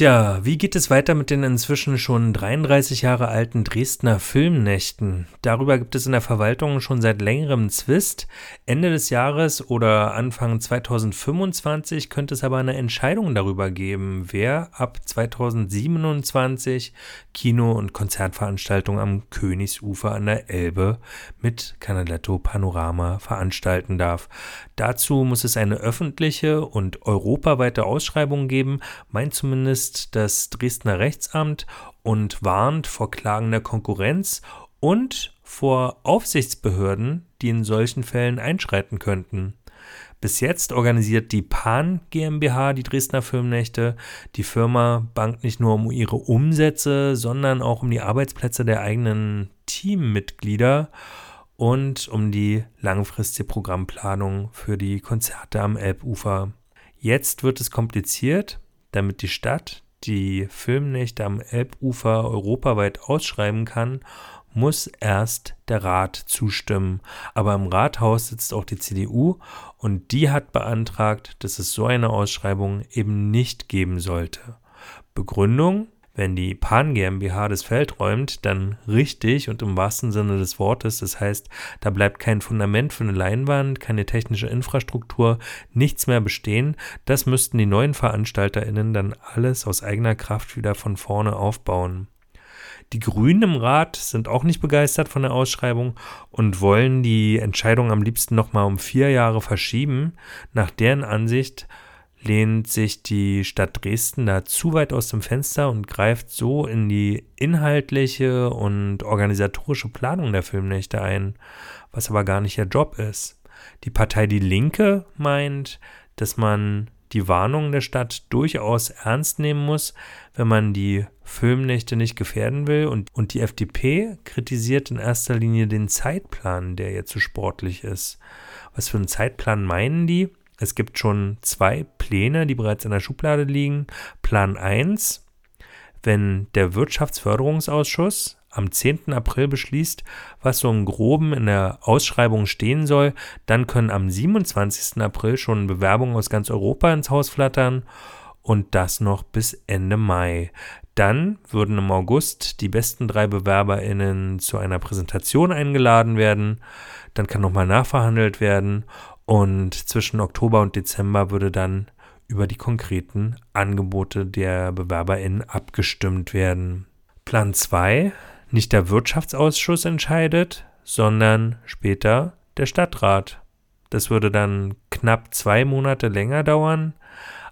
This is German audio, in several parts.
Tja, wie geht es weiter mit den inzwischen schon 33 Jahre alten Dresdner Filmnächten? Darüber gibt es in der Verwaltung schon seit längerem Zwist. Ende des Jahres oder Anfang 2025 könnte es aber eine Entscheidung darüber geben, wer ab 2027 Kino- und Konzertveranstaltungen am Königsufer an der Elbe mit Canaletto Panorama veranstalten darf. Dazu muss es eine öffentliche und europaweite Ausschreibung geben, meint zumindest ist das Dresdner Rechtsamt und warnt vor klagender Konkurrenz und vor Aufsichtsbehörden, die in solchen Fällen einschreiten könnten. Bis jetzt organisiert die Pan GmbH die Dresdner Filmnächte. Die Firma bangt nicht nur um ihre Umsätze, sondern auch um die Arbeitsplätze der eigenen Teammitglieder und um die langfristige Programmplanung für die Konzerte am Elbufer. Jetzt wird es kompliziert damit die Stadt die Filmnächte am Elbufer europaweit ausschreiben kann, muss erst der Rat zustimmen. Aber im Rathaus sitzt auch die CDU und die hat beantragt, dass es so eine Ausschreibung eben nicht geben sollte. Begründung? Wenn die Pan GmbH das Feld räumt, dann richtig und im wahrsten Sinne des Wortes. Das heißt, da bleibt kein Fundament für eine Leinwand, keine technische Infrastruktur, nichts mehr bestehen. Das müssten die neuen VeranstalterInnen dann alles aus eigener Kraft wieder von vorne aufbauen. Die Grünen im Rat sind auch nicht begeistert von der Ausschreibung und wollen die Entscheidung am liebsten nochmal um vier Jahre verschieben. Nach deren Ansicht lehnt sich die Stadt Dresden da zu weit aus dem Fenster und greift so in die inhaltliche und organisatorische Planung der Filmnächte ein, was aber gar nicht ihr Job ist. Die Partei Die Linke meint, dass man die Warnungen der Stadt durchaus ernst nehmen muss, wenn man die Filmnächte nicht gefährden will. Und, und die FDP kritisiert in erster Linie den Zeitplan, der jetzt zu sportlich ist. Was für einen Zeitplan meinen die? Es gibt schon zwei Pläne, die bereits in der Schublade liegen. Plan 1, wenn der Wirtschaftsförderungsausschuss am 10. April beschließt, was so im groben in der Ausschreibung stehen soll, dann können am 27. April schon Bewerbungen aus ganz Europa ins Haus flattern und das noch bis Ende Mai. Dann würden im August die besten drei BewerberInnen zu einer Präsentation eingeladen werden. Dann kann nochmal nachverhandelt werden und zwischen Oktober und Dezember würde dann über die konkreten Angebote der BewerberInnen abgestimmt werden. Plan 2, nicht der Wirtschaftsausschuss entscheidet, sondern später der Stadtrat. Das würde dann knapp zwei Monate länger dauern.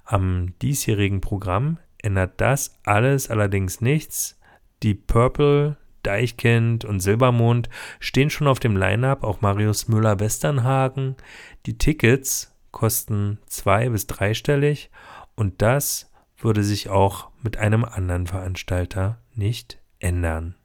Am diesjährigen Programm ändert das alles allerdings nichts. Die Purple, Deichkind und Silbermond stehen schon auf dem Line-up, auch Marius Müller-Westernhagen. Die Tickets kosten zwei- bis dreistellig und das würde sich auch mit einem anderen Veranstalter nicht ändern.